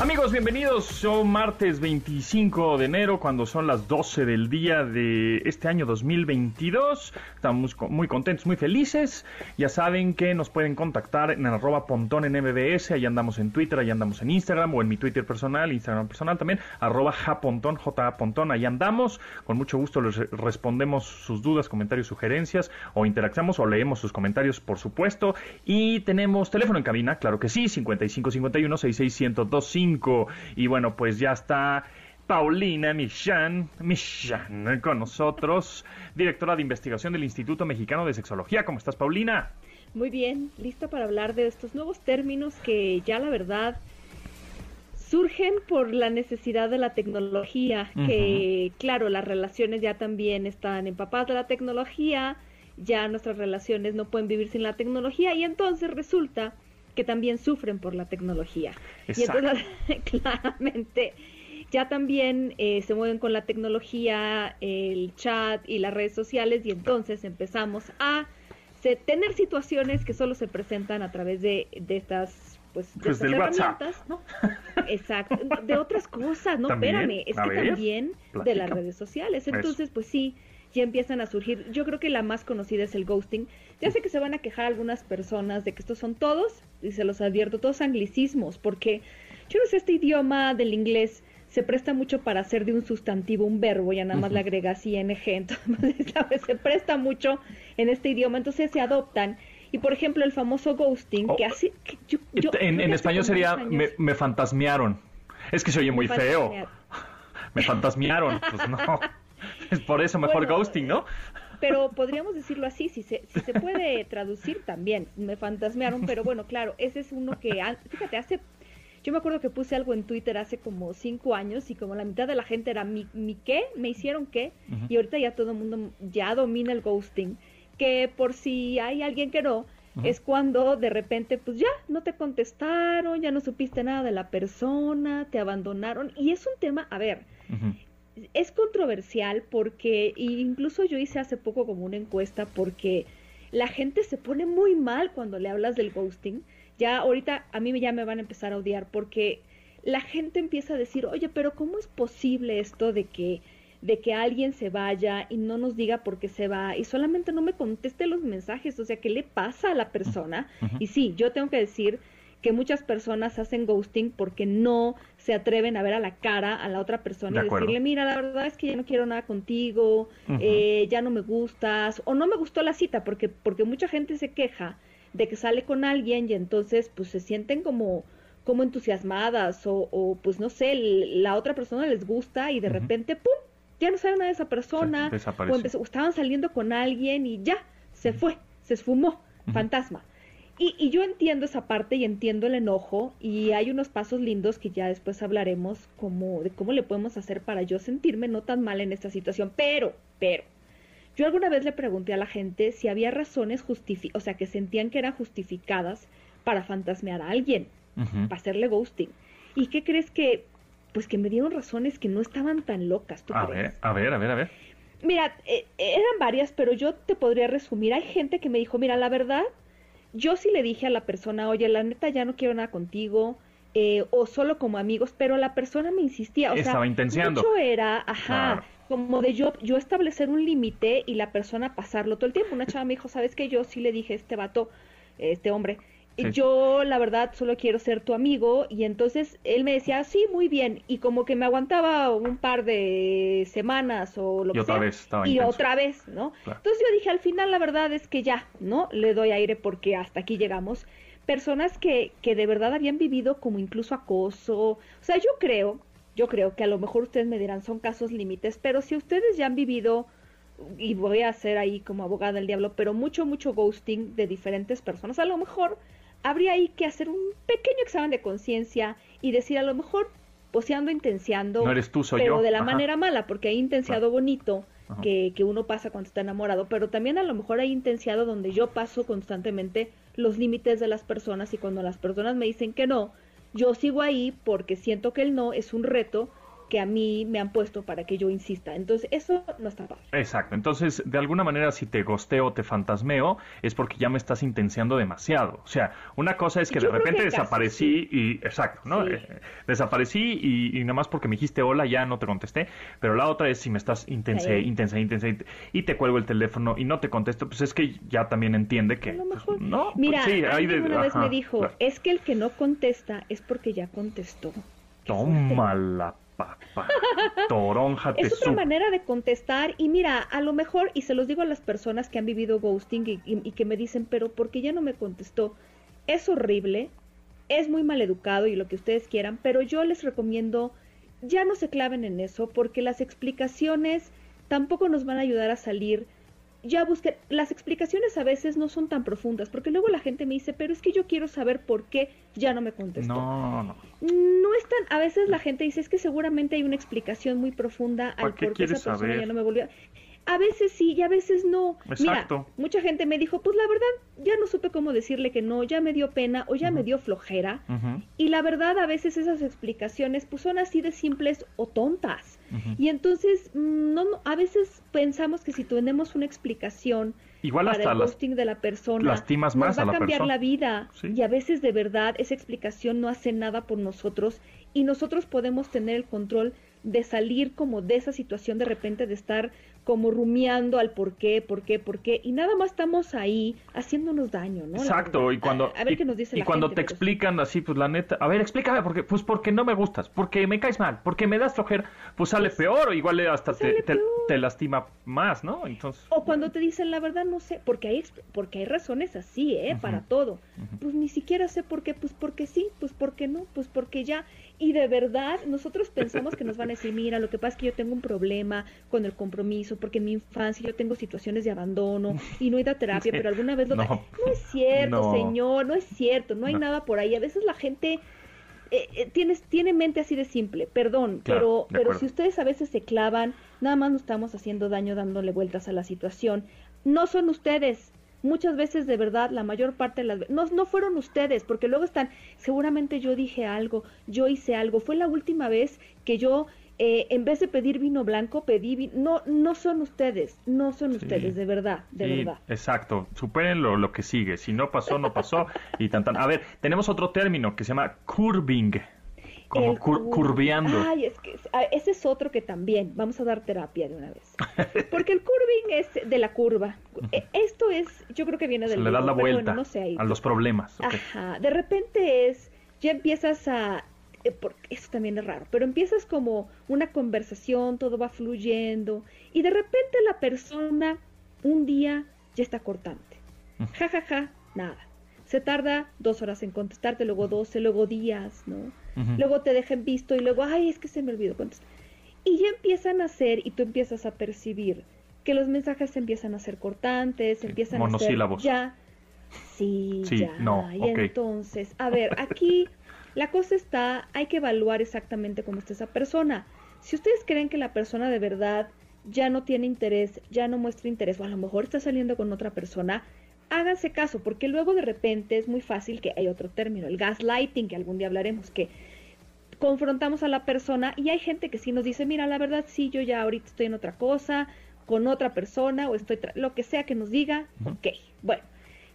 Amigos, bienvenidos. Son martes 25 de enero, cuando son las 12 del día de este año 2022. Estamos muy contentos, muy felices. Ya saben que nos pueden contactar en arroba pontón en MBS. Ahí andamos en Twitter, ahí andamos en Instagram o en mi Twitter personal, Instagram personal también, arroba japontón, j pontón. Ahí andamos. Con mucho gusto les respondemos sus dudas, comentarios, sugerencias o interactuamos o leemos sus comentarios, por supuesto. Y tenemos teléfono en cabina, claro que sí, 5551 661025 y bueno, pues ya está Paulina Michan, Michan con nosotros, directora de investigación del Instituto Mexicano de Sexología. ¿Cómo estás, Paulina? Muy bien, lista para hablar de estos nuevos términos que ya la verdad surgen por la necesidad de la tecnología, que claro, las relaciones ya también están empapadas de la tecnología, ya nuestras relaciones no pueden vivir sin la tecnología y entonces resulta que también sufren por la tecnología. Y entonces, claramente, ya también eh, se mueven con la tecnología, el chat y las redes sociales, y entonces empezamos a tener situaciones que solo se presentan a través de, estas pues, de pues herramientas, ¿no? Exacto, de otras cosas, no, espérame, es que también de las redes sociales. Entonces, pues sí, ya empiezan a surgir. Yo creo que la más conocida es el ghosting. Ya sé que se van a quejar algunas personas de que estos son todos, y se los advierto, todos anglicismos, porque yo no sé, este idioma del inglés se presta mucho para hacer de un sustantivo un verbo, ya nada más le agregas ing, entonces se presta mucho en este idioma, entonces se adoptan. Y por ejemplo, el famoso ghosting, que oh, así. en, español sería me, me, fantasmearon. Es que se oye muy feo. Me fantasmearon. Pues no. Es por eso mejor ghosting, ¿no? Pero podríamos decirlo así, si se, si se puede traducir también. Me fantasmearon, pero bueno, claro, ese es uno que, fíjate, hace yo me acuerdo que puse algo en Twitter hace como cinco años y como la mitad de la gente era mi, mi qué, me hicieron qué, y ahorita ya todo el mundo ya domina el ghosting, que por si hay alguien que no, es cuando de repente pues ya no te contestaron, ya no supiste nada de la persona, te abandonaron, y es un tema, a ver, es controversial porque incluso yo hice hace poco como una encuesta porque la gente se pone muy mal cuando le hablas del ghosting. Ya ahorita a mí ya me van a empezar a odiar porque la gente empieza a decir, oye, pero ¿cómo es posible esto de que de que alguien se vaya y no nos diga por qué se va y solamente no me conteste los mensajes, o sea, ¿qué le pasa a la persona? Y sí, yo tengo que decir que muchas personas hacen ghosting porque no se atreven a ver a la cara a la otra persona y decirle, mira, la verdad es que ya no quiero nada contigo, eh, ya no me gustas, o no me gustó la cita, porque, porque mucha gente se queja de que sale con alguien y entonces pues se sienten como como entusiasmadas o, o pues no sé, la otra persona les gusta y de repente, ¡pum!, ya no sabe nada de esa persona, o, estaban saliendo con alguien y ya, se fue, se esfumó, fantasma. Y, yo entiendo esa parte y entiendo el enojo y hay unos pasos lindos que ya después hablaremos como de cómo le podemos hacer para yo sentirme no tan mal en esta situación. Pero, pero, yo alguna vez le pregunté a la gente si había razones justificadas, o sea, que sentían que eran justificadas para fantasmear a alguien, para hacerle ghosting. ¿Y qué crees que? Pues que me dieron razones que no estaban tan locas. ¿tú a ver, a ver, a ver, a ver. Mira, eh, eran varias, pero yo te podría resumir. Hay gente que me dijo, mira, la verdad, yo sí le dije a la persona, oye, la neta ya no quiero nada contigo, eh, o solo como amigos, pero la persona me insistía, o Estaba sea, mucho era, ajá, como de yo, yo establecer un límite y la persona pasarlo todo el tiempo. Una chava me dijo, ¿sabes qué? Yo sí le dije a este vato, este hombre, yo la verdad solo quiero ser tu amigo y entonces él me decía, sí, muy bien, y como que me aguantaba un par de semanas o lo y que otra sea, vez estaba y otra vez, ¿no? Entonces yo dije, al final la verdad es que ya, ¿no? Le doy aire porque hasta aquí llegamos. Personas que, que de verdad habían vivido como incluso acoso, o sea, yo creo, yo creo que a lo mejor ustedes me dirán son casos límites, pero si ustedes ya han vivido y voy a ser ahí como abogada del diablo, pero mucho, mucho ghosting de diferentes personas, a lo mejor habría ahí que hacer un pequeño examen de conciencia y decir a lo mejor poseando, intenciando, no eres tú, soy pero yo. de la manera mala, porque hay intenciado bonito que, que, uno pasa cuando está enamorado, pero también a lo mejor hay intenciado donde yo paso constantemente los límites de las personas y cuando las personas me dicen que no, yo sigo ahí porque siento que el no es un reto que a mí me han puesto para que yo insista. Entonces, eso no está padre. Exacto. Entonces, de alguna manera, si te gosteo, te fantasmeo, es porque ya me estás intenseando demasiado. O sea, una cosa es que de repente desaparecí y, exacto, ¿no? Eh, desaparecí y, nada más porque me dijiste hola, ya no te contesté. Pero la otra es si me estás intense, intense, intense, y te cuelgo el teléfono y no te contesto, pues es que ya también entiende que. Pues, no, Mira, sí, una vez me dijo, es que el que no contesta es porque ya contestó. Toma Toronja Es otra manera de contestar y mira, a lo mejor, y se los digo a las personas que han vivido ghosting y, que me dicen, pero ¿por qué ya no me contestó? Es horrible, es muy mal educado y lo que ustedes quieran, pero yo les recomiendo, ya no se claven en eso porque las explicaciones tampoco nos van a ayudar a salir ya busqué, las explicaciones a veces no son tan profundas, porque luego la gente me dice, pero es que yo quiero saber por qué ya no me contestó. No, no. No es tan, a veces la gente dice, es que seguramente hay una explicación muy profunda al por qué esa persona ya no me volvió a veces sí y a veces no. Exacto. Mira, mucha gente me dijo, pues la verdad, ya no supe cómo decirle que no, ya me dio pena o ya me dio flojera. Y la verdad, a veces esas explicaciones pues son así de simples o tontas. Y entonces, mm, no, a veces pensamos que si tenemos una explicación Igual para hasta el posting de la persona, lastimas más nos va a, cambiar la vida. Y a veces de verdad esa explicación no hace nada por nosotros y nosotros podemos tener el control de salir como de esa situación de repente de estar como rumiando al por qué, por qué, por qué, y nada más estamos ahí haciéndonos daño, ¿no? Exacto, y cuando, a, ver qué nos dice y cuando te explican así, pues la neta, a ver, explícame, porque, pues porque no me gustas, porque me caes mal, porque me das flojera, pues sale pues, peor, o igual hasta te, te, lastima más, ¿no? Entonces, o cuando te dicen la verdad, no sé, porque hay, porque hay razones así, ¿eh? Para todo. Pues ni siquiera sé por qué, pues porque sí, pues porque no, pues porque ya. Y de verdad, nosotros pensamos que nos van a decir, mira, lo que pasa es que yo tengo un problema con el compromiso, porque en mi infancia yo tengo situaciones de abandono y no he ido a terapia, pero alguna vez lo... No, no es cierto, señor, no es cierto, no hay nada por ahí. A veces la gente... Eh, eh, tienes, tiene mente así de simple, perdón, pero, pero si ustedes a veces se clavan, nada más nos estamos haciendo daño dándole vueltas a la situación. No son ustedes, muchas veces de verdad la mayor parte de las no, no fueron ustedes porque luego están seguramente yo dije algo yo hice algo fue la última vez que yo eh, en vez de pedir vino blanco pedí vino no no son ustedes no son ustedes de verdad de verdad exacto superen lo, que sigue si no pasó no pasó y tan tan a ver tenemos otro término que se llama curving como curveando. Ay, es que ah, ese es otro que también vamos a dar terapia de una vez. Porque el curving es de la curva. E, esto es, yo creo que viene del. le das la vuelta a los problemas. Ajá. De repente es, ya empiezas a. Eh, porque eso también es raro, pero empiezas como una conversación, todo va fluyendo, y de repente la persona un día ya está cortante. Ja, ja, ja, nada. Se tarda dos horas en contestarte, luego doce, luego días, ¿no? luego te dejen visto y luego, ay, es que se me olvidó contestar. Y ya empiezan a hacer y tú empiezas a percibir que los mensajes empiezan a ser cortantes, empiezan a ser ya. Sí, ya. No, y entonces, a ver, aquí la cosa está, hay que evaluar exactamente cómo está esa persona. Si ustedes creen que la persona de verdad ya no tiene interés, ya no muestra interés, o a lo mejor está saliendo con otra persona, háganse caso, porque luego de repente es muy fácil que hay otro término, el gaslighting, que algún día hablaremos, que confrontamos a la persona y hay gente que sí nos dice, mira, la verdad sí, yo ya ahorita estoy en otra cosa, con otra persona o estoy, lo que sea que nos diga, ok, bueno,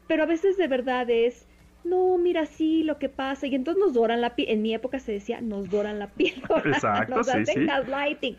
pero a veces de verdad es, no, mira, sí, lo que pasa, y entonces nos doran la piel, en mi época se decía, nos doran la piel, Exacto, nos hacen gaslighting.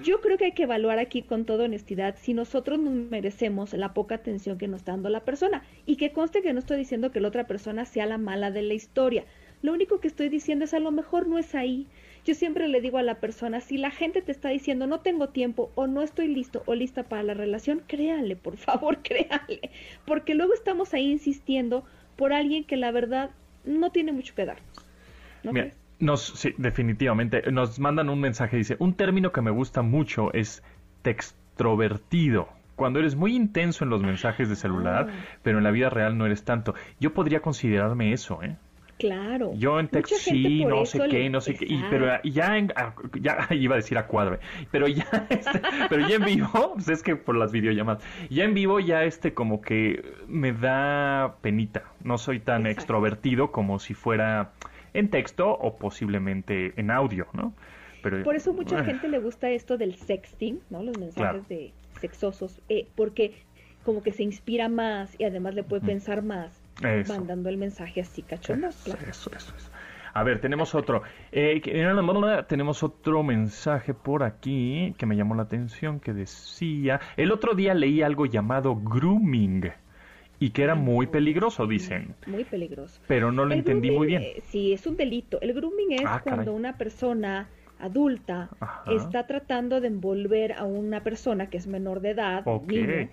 Yo creo que hay que evaluar aquí con toda honestidad si nosotros nos merecemos la poca atención que nos está dando la persona. Y que conste que no estoy diciendo que la otra persona sea la mala de la historia. Lo único que estoy diciendo es a lo mejor no es ahí. Yo siempre le digo a la persona, si la gente te está diciendo no tengo tiempo o no estoy listo o lista para la relación, créanle, por favor, créanle. Porque luego estamos ahí insistiendo por alguien que la verdad no tiene mucho que darnos. ¿No nos, sí, definitivamente. Nos mandan un mensaje, dice, un término que me gusta mucho es textrovertido. Cuando eres muy intenso en los mensajes de celular, ah. pero en la vida real no eres tanto. Yo podría considerarme eso, ¿eh? Claro. Yo en texto sí, no sé qué, no sé qué, y, pero ya en, ya iba a decir a cuadro, pero ya este, pero ya en vivo, pues es que por las videollamadas, ya en vivo ya este como que me da penita, no soy tan extrovertido como si fuera en texto o posiblemente en audio, ¿no? Pero, Por eso mucha eh, gente le gusta esto del sexting, ¿no? Los mensajes Claro. de sexosos, eh, porque como que se inspira más y además le puede pensar más Eso. mandando el mensaje así cachondo. Eso, claro. eso, eso, eso. A ver, tenemos otro. Eh, tenemos otro mensaje por aquí que me llamó la atención que decía, el otro día leí algo llamado grooming y que era muy peligroso, dicen, Muy peligroso. pero no lo El entendí muy bien. eh, sí, es un delito. El grooming es Ah, caray. cuando una persona adulta Ajá. está tratando de envolver a una persona que es menor de edad, un Ok. niño,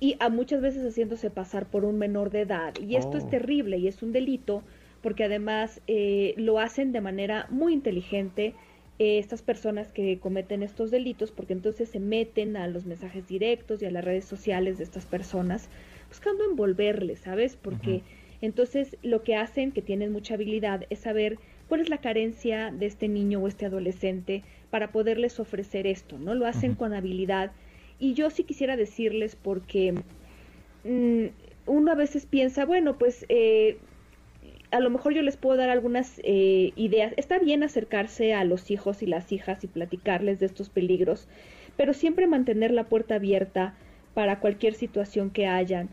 y a muchas veces haciéndose pasar por un menor de edad. Y esto es Oh. terrible y es un delito porque además eh, lo hacen de manera muy inteligente eh, estas personas que cometen estos delitos porque entonces se meten a los mensajes directos y a las redes sociales de estas personas buscando envolverles, ¿sabes? Porque entonces lo que hacen, que tienen mucha habilidad, es saber cuál es la carencia de este niño o este adolescente para poderles ofrecer esto, ¿no? Lo hacen con habilidad. Y yo sí quisiera decirles porque mm, uno a veces piensa, bueno, pues eh, a lo mejor yo les puedo dar algunas eh, ideas. Está bien acercarse a los hijos y las hijas y platicarles de estos peligros, pero siempre mantener la puerta abierta para cualquier situación que hayan.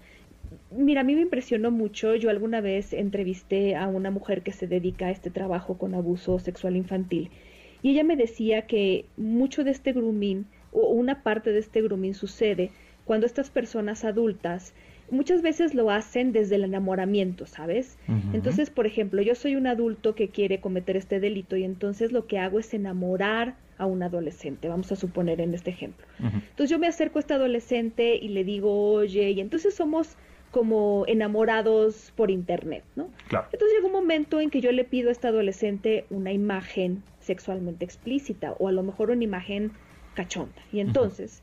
Mira, a mí me impresionó mucho. Yo alguna vez entrevisté a una mujer que se dedica a este trabajo con abuso sexual infantil y ella me decía que mucho de este grooming o una parte de este grooming sucede cuando estas personas adultas muchas veces lo hacen desde el enamoramiento, ¿sabes? Entonces, por ejemplo, yo soy un adulto que quiere cometer este delito y entonces lo que hago es enamorar a un adolescente, vamos a suponer en este ejemplo. Entonces yo me acerco a este adolescente y le digo, oye, y entonces somos como enamorados por internet, ¿no? Claro. Entonces llega un momento en que yo le pido a este adolescente una imagen sexualmente explícita o a lo mejor una imagen cachonda. Y entonces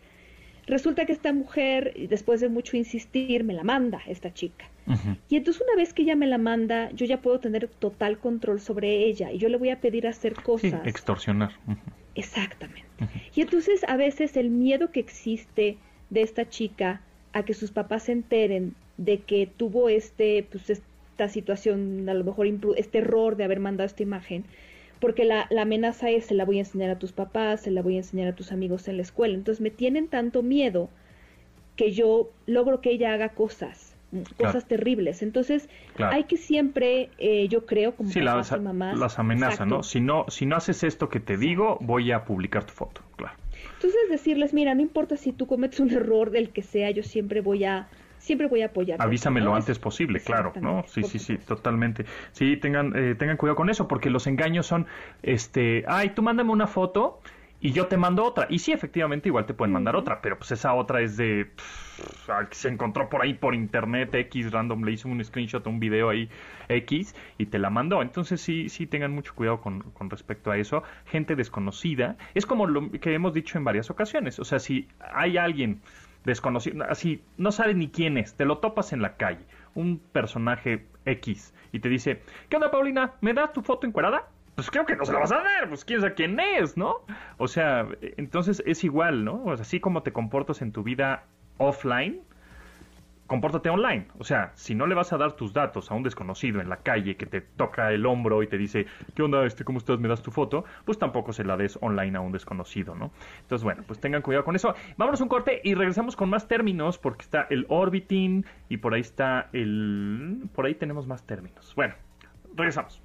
resulta que esta mujer, después de mucho insistir, me la manda esta chica. Y entonces una vez que ella me la manda, yo ya puedo tener total control sobre ella y yo le voy a pedir hacer Sí, cosas. extorsionar. Exactamente. Y entonces a veces el miedo que existe de esta chica a que sus papás se enteren de que tuvo este, pues esta situación, a lo mejor este error de haber mandado esta imagen, porque la, la amenaza es se la voy a enseñar a tus papás, se la voy a enseñar a tus amigos en la escuela. Entonces me tienen tanto miedo que yo logro que ella haga cosas, mm, cosas terribles. Entonces Claro. hay que siempre, eh, yo creo, como Sí, las, mamás, las amenazan, ¿no? Si no, si no haces esto que te digo, voy a publicar tu foto, claro. Entonces decirles, mira, no importa si tú cometes un error del que sea, yo siempre voy a, siempre voy a apoyar. Avísame lo antes posible, claro, ¿no? Sí, sí, sí, totalmente. Sí, tengan, eh, tengan cuidado con eso, porque los engaños son, este, ay, tú mándame una foto y yo te mando otra. Y sí, efectivamente, igual te pueden mandar otra, pero pues esa otra es de, pff, que se encontró por ahí por internet, X, random, le hizo un screenshot, un video ahí, X, y te la mandó. Entonces sí, sí, tengan mucho cuidado con, con respecto a eso. Gente desconocida, es como lo que hemos dicho en varias ocasiones, o sea, si hay alguien desconocido, así, no sabes ni quién es, te lo topas en la calle, un personaje X, y te dice, ¿qué onda, Paulina? ¿Me das tu foto encuerada? Pues creo que no se la vas a dar, pues quién sabe quién es, ¿no? O sea, entonces es igual, ¿no? Así como te comportas en tu vida offline, compórtate online. O sea, si no le vas a dar tus datos a un desconocido en la calle que te toca el hombro y te dice, ¿qué onda? Este, ¿Cómo estás? ¿Me das tu foto? Pues tampoco se la des online a un desconocido, ¿no? Entonces, bueno, pues tengan cuidado con eso. Vámonos un corte y regresamos con más términos porque está el orbiting y por ahí está el... Por ahí tenemos más términos. Bueno, regresamos.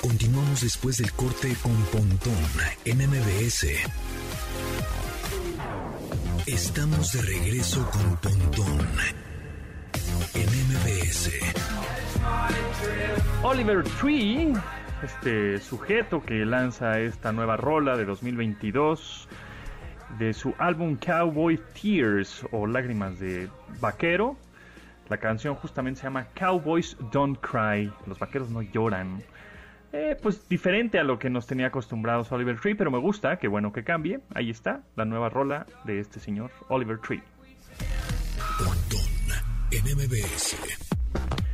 Continuamos después del corte con Pontón en MBS. Estamos de regreso con Pontón en MBS. Oliver Tree, este sujeto que lanza esta nueva rola de 2022 de su álbum Cowboy Tears o Lágrimas de Vaquero. La canción justamente se llama Cowboys Don't Cry, los vaqueros no lloran. Eh, pues diferente a lo que nos tenía acostumbrados Oliver Tree, pero me gusta, qué bueno que cambie. Ahí está, la nueva rola de este señor Oliver Tree.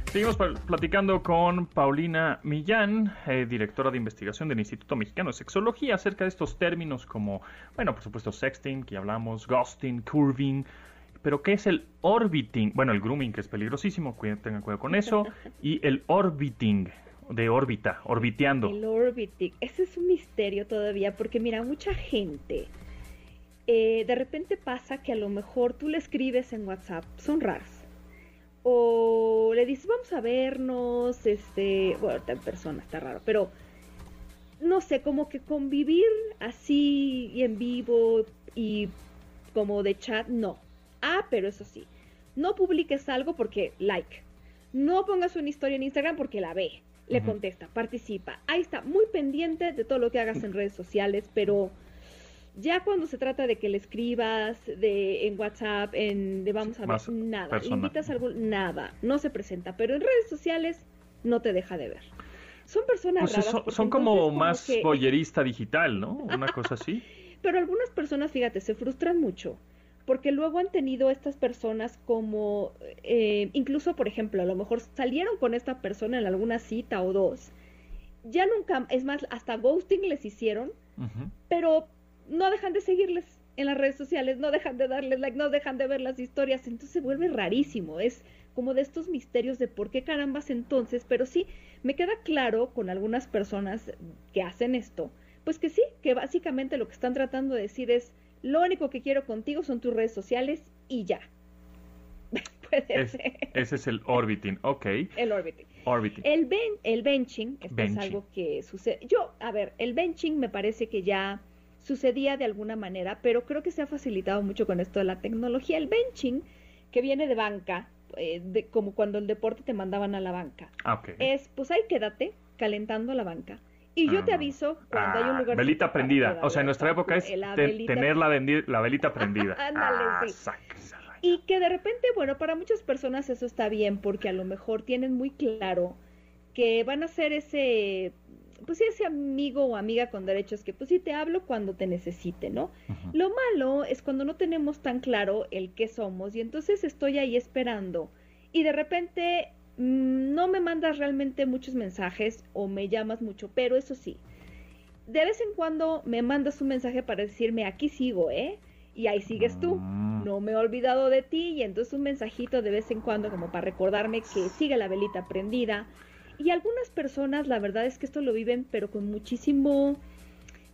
Seguimos pl- platicando con Paulina Millán, eh, directora de investigación del Instituto Mexicano de Sexología, acerca de estos términos como, bueno, por supuesto, sexting, que ya hablamos, ghosting, curving, pero ¿qué es el orbiting? Bueno, el grooming, que es peligrosísimo, tengan cuidado con eso, y el orbiting. De órbita, orbiteando. El orbiting, ese es un misterio todavía, porque mira, mucha gente, eh, de repente pasa que a lo mejor tú le escribes en WhatsApp, son raras, o le dices, vamos a vernos, este, bueno, en persona está raro, pero no sé, como que convivir así y en vivo y como de chat, no. Ah, pero eso sí, no publiques algo porque like. No pongas una historia en Instagram porque la ve, le contesta, participa. Ahí está, muy pendiente de todo lo que hagas en redes sociales, pero ya cuando se trata de que le escribas de en WhatsApp, en de vamos a ver, nada, invitas algo, nada, no se presenta, pero en redes sociales no te deja de ver. Son personas pues raras. Son, como, más boyerista digital, ¿no? Una cosa así. pero algunas personas, fíjate, se frustran mucho porque luego han tenido estas personas como, eh, incluso por ejemplo, a lo mejor salieron con esta persona en alguna cita o dos, ya nunca, es más, hasta ghosting les hicieron, pero no dejan de seguirles en las redes sociales, no dejan de darles like, no dejan de ver las historias, entonces se vuelve rarísimo, es como de estos misterios de por qué carambas entonces, pero sí, me queda claro con algunas personas que hacen esto, pues que sí, que básicamente lo que están tratando de decir es, lo único que quiero contigo son tus redes sociales y ya. Puede ser. Ese es el orbiting, ok. El orbiting. El, ben, el benching, esto es algo que sucede. Yo, a ver, el benching me parece que ya sucedía de alguna manera, pero creo que se ha facilitado mucho con esto de la tecnología. El benching, que viene de banca, eh, de, como cuando el deporte te mandaban a la banca, ah, okay. es pues ahí quédate calentando la banca y yo te ah. aviso cuando hay un lugar. Velita prendida. O sea, en nuestra época es tener la, la, velita prendida. Ándale, ah, sí. Y que de repente, bueno, para muchas personas eso está bien porque a lo mejor tienen muy claro que van a ser ese, pues sí, ese amigo o amiga con derechos que pues sí te hablo cuando te necesite, ¿no? Lo malo es cuando no tenemos tan claro el qué somos y entonces estoy ahí esperando y de repente no me mandas realmente muchos mensajes o me llamas mucho, pero eso sí, de vez en cuando me mandas un mensaje para decirme aquí sigo, ¿eh? Y ahí sigues tú. Mm. No me he olvidado de ti y entonces un mensajito de vez en cuando como para recordarme que sigue la velita prendida. Y algunas personas, la verdad es que esto lo viven, pero con muchísimo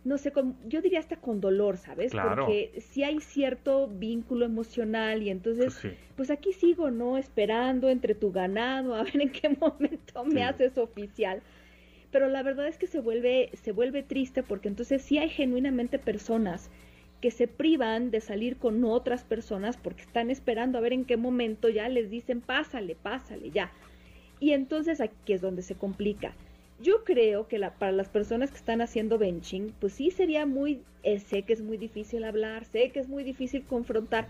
no sé, yo diría hasta con dolor, ¿sabes? Porque si hay cierto vínculo emocional y entonces, pues, pues, aquí sigo, ¿no? Esperando entre tu ganado, a ver en qué momento me haces oficial. Pero la verdad es que se vuelve, se vuelve triste porque entonces sí hay genuinamente personas que se privan de salir con otras personas porque están esperando a ver en qué momento ya les dicen pásale, pásale, ya. Y entonces aquí es donde se complica yo creo que la, para las personas que están haciendo benching, pues sí sería muy, eh, sé que es muy difícil hablar, sé que es muy difícil confrontar,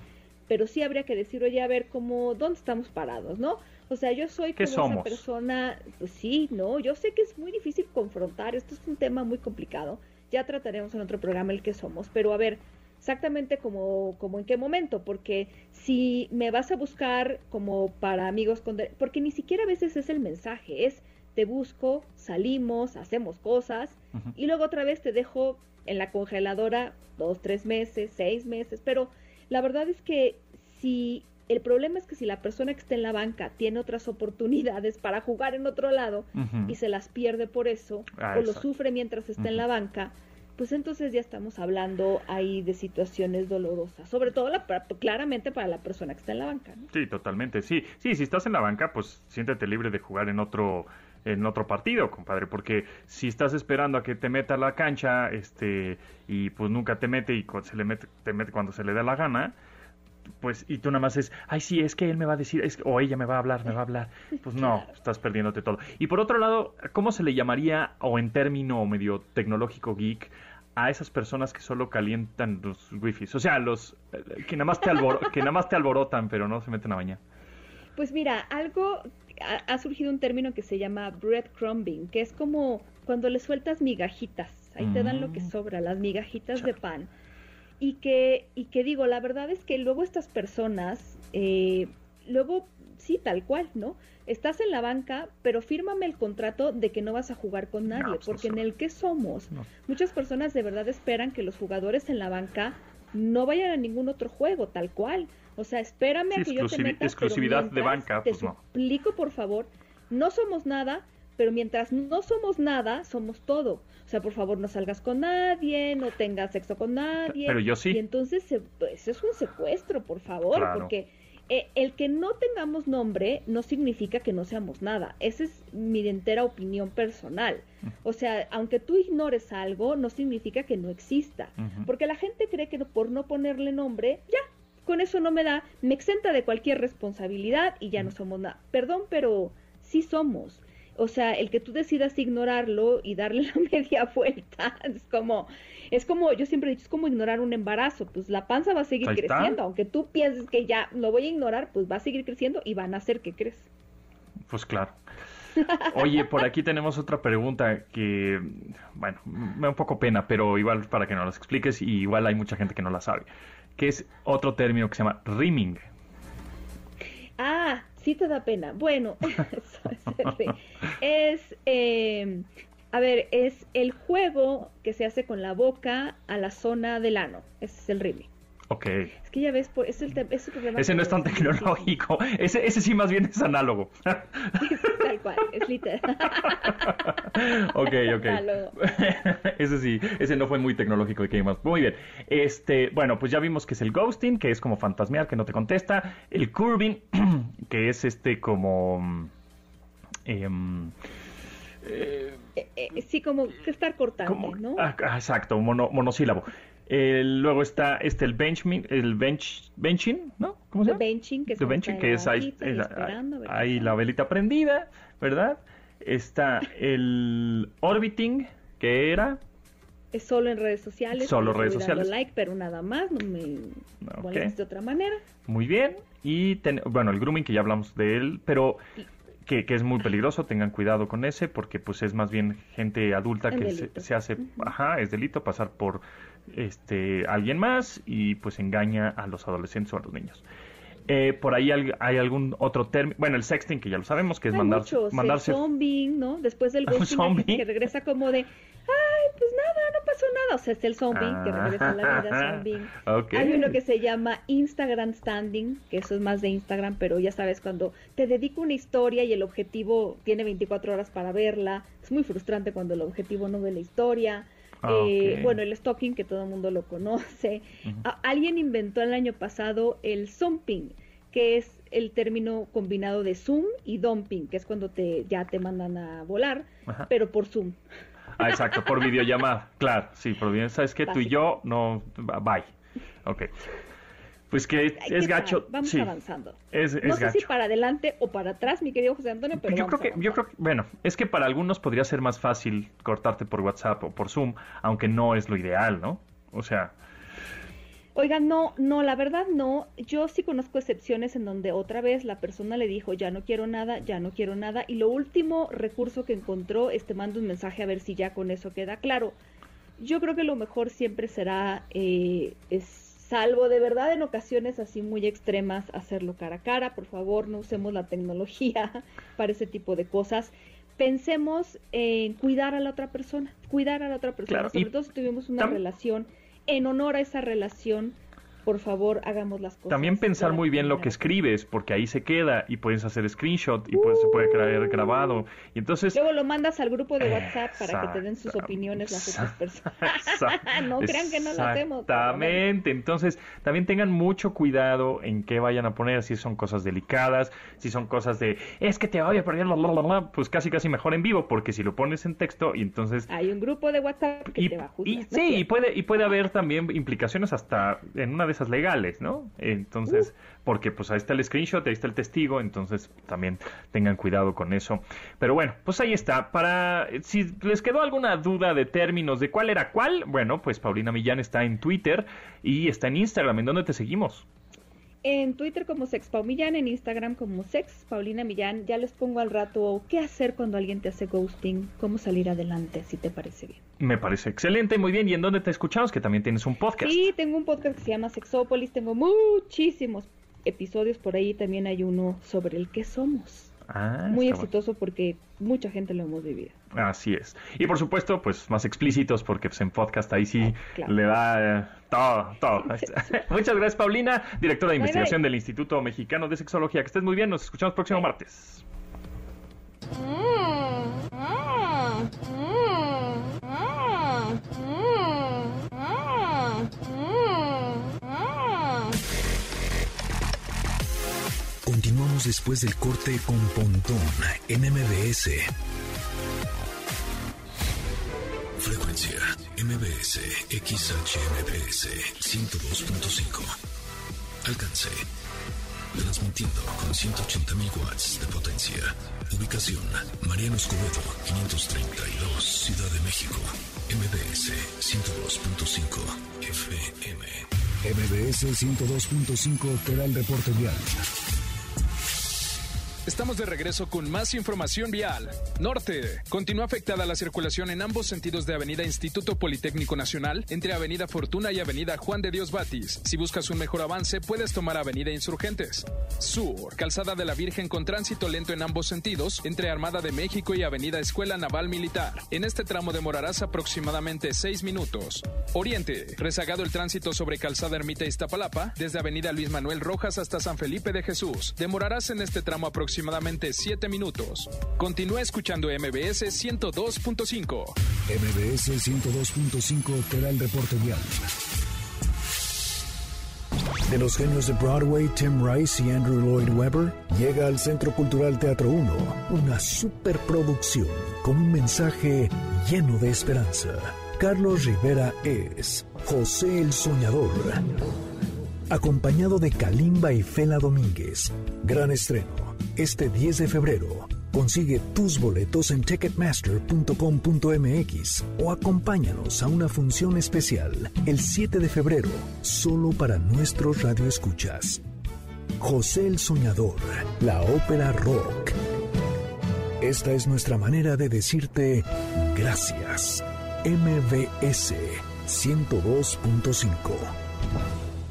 pero sí habría que decir, oye, a ver cómo, dónde estamos parados, ¿no? O sea, yo soy como esa persona, pues sí, no, yo sé que es muy difícil confrontar, esto es un tema muy complicado, ya trataremos en otro programa el que somos, pero a ver, exactamente como, como en qué momento, porque si me vas a buscar como para amigos con... Porque ni siquiera a veces es el mensaje, es te busco, salimos, hacemos cosas y luego otra vez te dejo en la congeladora dos, tres meses, seis meses, pero la verdad es que si el problema es que si la persona que está en la banca tiene otras oportunidades para jugar en otro lado y se las pierde por eso ah, o lo sufre mientras está en la banca, pues entonces ya estamos hablando ahí de situaciones dolorosas, sobre todo la, claramente para la persona que está en la banca. Sí, totalmente, sí, sí, si estás en la banca, pues siéntete libre de jugar en otro en otro partido, compadre, porque si estás esperando a que te meta la cancha, este, y pues nunca te mete y se le mete, te mete cuando se le da la gana, pues, y tú nada más es, ay, sí, es que él me va a decir, es, o ella me va a hablar, me va a hablar. Pues no, estás perdiéndote todo. Y por otro lado, ¿cómo se le llamaría, o en término medio tecnológico geek, a esas personas que solo calientan los wifis? O sea, los eh, que nada más te, que nada más te alborotan, pero no se meten a bañar. Pues mira, algo ha, surgido un término que se llama breadcrumbing, que es como cuando le sueltas migajitas, ahí te dan lo que mm. sobra, las migajitas de pan. Y que, y que digo, la verdad es que luego estas personas, eh, luego sí, tal cual, ¿no? Estás en la banca, pero fírmame el contrato de que no vas a jugar con nadie, pues porque en el que somos, muchas personas de verdad esperan que los jugadores en la banca no vayan a ningún otro juego, tal cual. O sea, espérame a que yo te meta, exclusividad de banca, te pues suplico, por favor, no somos nada, pero mientras no somos nada, somos todo. O sea, por favor, no salgas con nadie, no tengas sexo con nadie. Pero yo sí. Y entonces, se, pues, es un secuestro, por favor, porque eh, el que no tengamos nombre no significa que no seamos nada. Esa es mi entera opinión personal. O sea, aunque tú ignores algo, no significa que no exista. Porque la gente cree que por no ponerle nombre, ya, con eso no me da, me exenta de cualquier responsabilidad y ya no somos nada. Perdón, pero sí somos. O sea, el que tú decidas ignorarlo y darle la media vuelta, es como, es como, yo siempre he dicho, es como ignorar un embarazo, pues la panza va a seguir creciendo, aunque tú pienses que ya lo voy a ignorar, pues va a seguir creciendo y van a hacer que crezca. Pues claro. Oye, por aquí tenemos otra pregunta que, bueno, me da un poco pena, pero igual para que nos las expliques, y igual hay mucha gente que no la sabe, que es otro término que se llama rimming. Ah, sí te da pena. Bueno, es, eh, a ver, es el juego que se hace con la boca a la zona del ano. Ese es el rimming. Ok. Es que ya ves, por, es el, Ese no es tan tecnológico. Ese, ese sí más bien es análogo. Tal cual, es literal. ok, ok. ese sí, ese no fue muy tecnológico de más. Muy bien. Este, bueno, pues ya vimos que es el ghosting, que es como fantasmear, que no te contesta. El curving, que es este como... Em, eh, eh, sí, como que estar cortando, ¿no? Ah, exacto, mono, monosílabo luego está este el benching, el bench, benching, ¿no? ¿Cómo se llama? benching, que, es ahí, ahí la velita prendida, ¿verdad? Está el orbiting, que era es solo en redes sociales. Solo redes sociales. like, pero nada más, no me okay. de otra manera. Muy bien. Y bueno, el grooming que ya hablamos de él, pero que, que, es muy peligroso, tengan cuidado con ese, porque pues es más bien gente adulta que se, hace, ajá, es delito pasar por este, alguien más y pues engaña a los adolescentes o a los niños. Eh, por ahí hay, algún otro término, bueno, el sexting que ya lo sabemos, que es mandar, mandarse... El zombing, ¿no? Después del ghosting que, regresa como de, ay, pues nada, no pasó nada. O sea, es el zombing que regresa a la vida zombing. Hay uno que se llama Instagram Standing, que eso es más de Instagram, pero ya sabes, cuando te dedico una historia y el objetivo tiene 24 horas para verla, es muy frustrante cuando el objetivo no ve la historia. Ah, eh, bueno, el stalking, que todo el mundo lo conoce. alguien inventó el año pasado el zomping, que es el término combinado de Zoom y dumping, que es cuando te ya te mandan a volar, pero por Zoom. Ah, exacto, por videollamada, claro, sí, por bien, sabes que tú y yo no, bye, ok. Pues que es gacho. Vamos avanzando. no sé si para adelante o para atrás, mi querido José Antonio, pero yo creo que, yo creo que, bueno, es que para algunos podría ser más fácil cortarte por WhatsApp o por Zoom, aunque no es lo ideal, ¿no? O sea. Oiga, no, no, la verdad no. Yo sí conozco excepciones en donde otra vez la persona le dijo, ya no quiero nada, ya no quiero nada, y lo último recurso que encontró es te mando un mensaje a ver si ya con eso queda claro. Yo creo que lo mejor siempre será eh, es salvo de verdad en ocasiones así muy extremas, hacerlo cara a cara. Por favor, no usemos la tecnología para ese tipo de cosas. Pensemos en cuidar a la otra persona, cuidar a la otra persona, sobre todo si tuvimos una relación, en honor a esa relación, por favor, hagamos las cosas. También pensar muy bien lo que escribes, porque ahí se queda y puedes hacer screenshot y pues, se puede crear uh. grabado. Y entonces... Luego lo mandas al grupo de WhatsApp para que te den sus opiniones las otras personas. no crean que no lo hacemos. Exactamente. Entonces, también tengan mucho cuidado en qué vayan a poner, si son cosas delicadas, si son cosas de, es que te voy a perder, pues casi casi mejor en vivo, porque si lo pones en texto y entonces... Hay un grupo de WhatsApp que te va a juzgar. sí, y puede, y puede haber también implicaciones hasta en una de legales, ¿no? Entonces, uh. porque pues ahí está el screenshot, ahí está el testigo, entonces también tengan cuidado con eso. Pero bueno, pues ahí está. Para si les quedó alguna duda de términos de cuál era cuál, bueno, pues Paulina Millán está en Twitter y está en Instagram. ¿En dónde te seguimos? En Twitter como Sex Millán, en Instagram como Sex Paulina Millán. Ya les pongo al rato qué hacer cuando alguien te hace ghosting, cómo salir adelante, si te parece bien. Me parece excelente, muy bien. ¿Y en dónde te escuchamos? Que también tienes un podcast. Sí, tengo un podcast que se llama Sexópolis. Tengo muchísimos episodios por ahí. También hay uno sobre el que somos. Ah, Muy exitoso porque mucha gente lo hemos vivido. Así es. Y por supuesto, pues más explícitos porque pues, en podcast ahí sí le da eh, todo, todo. Muchas gracias, Paulina, directora de investigación del Instituto Mexicano de Sexología. Que estés muy bien, nos escuchamos próximo martes. Mm. Continuamos después del corte con Pontón en MBS. Frecuencia MBS XHMBS 102.5. Alcance. Transmitiendo con 180.000 watts de potencia. Ubicación Mariano Escobedo 532 Ciudad de México. MBS 102.5 FM. MBS 102.5 te da el reporte vial. Estamos de regreso con más información vial. Norte. Continúa afectada la circulación en ambos sentidos de Avenida Instituto Politécnico Nacional, entre Avenida Fortuna y Avenida Juan de Dios Batis. Si buscas un mejor avance, puedes tomar Avenida Insurgentes. Sur. Calzada de la Virgen con tránsito lento en ambos sentidos, entre Armada de México y Avenida Escuela Naval Militar. En este tramo demorarás aproximadamente 6 minutos. Oriente. Rezagado el tránsito sobre Calzada Ermita Iztapalapa, desde Avenida Luis Manuel Rojas hasta San Felipe de Jesús. Demorarás en este tramo aproximadamente aproximadamente 7 minutos. Continúa escuchando MBS 102.5. MBS 102.5 te da el reporte vial. De los genios de Broadway, Tim Rice y Andrew Lloyd Webber, llega al Centro Cultural Teatro 1 una superproducción con un mensaje lleno de esperanza. Carlos Rivera es José el Soñador, acompañado de Kalimba y Fela Domínguez. Gran estreno este 10 de febrero. Consigue tus boletos en ticketmaster.com.mx o acompáñanos a una función especial el 7 de febrero, solo para nuestros radioescuchas. José el Soñador, la ópera rock. Esta es nuestra manera de decirte gracias. MBS 102.5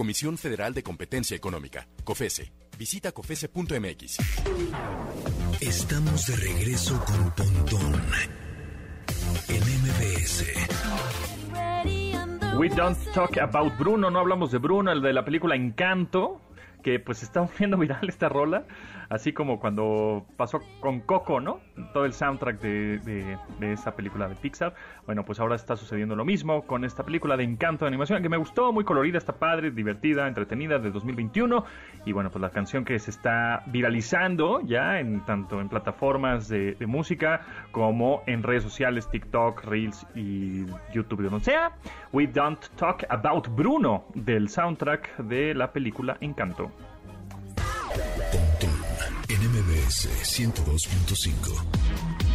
Comisión Federal de Competencia Económica, COFESE. Visita cofese.mx. Estamos de regreso con Pontón en MBS. We don't talk about Bruno, no hablamos de Bruno, el de la película Encanto, que pues está viendo viral esta rola así como cuando pasó con Coco, ¿no? Todo el soundtrack de, de, esa película de Pixar. Bueno, pues ahora está sucediendo lo mismo con esta película de encanto de animación que me gustó, muy colorida, está padre, divertida, entretenida, de 2021. Y bueno, pues la canción que se está viralizando ya en tanto en plataformas de, música como en redes sociales, TikTok, Reels y YouTube, donde sea. We Don't Talk About Bruno del soundtrack de la película Encanto. NMBS 102.5.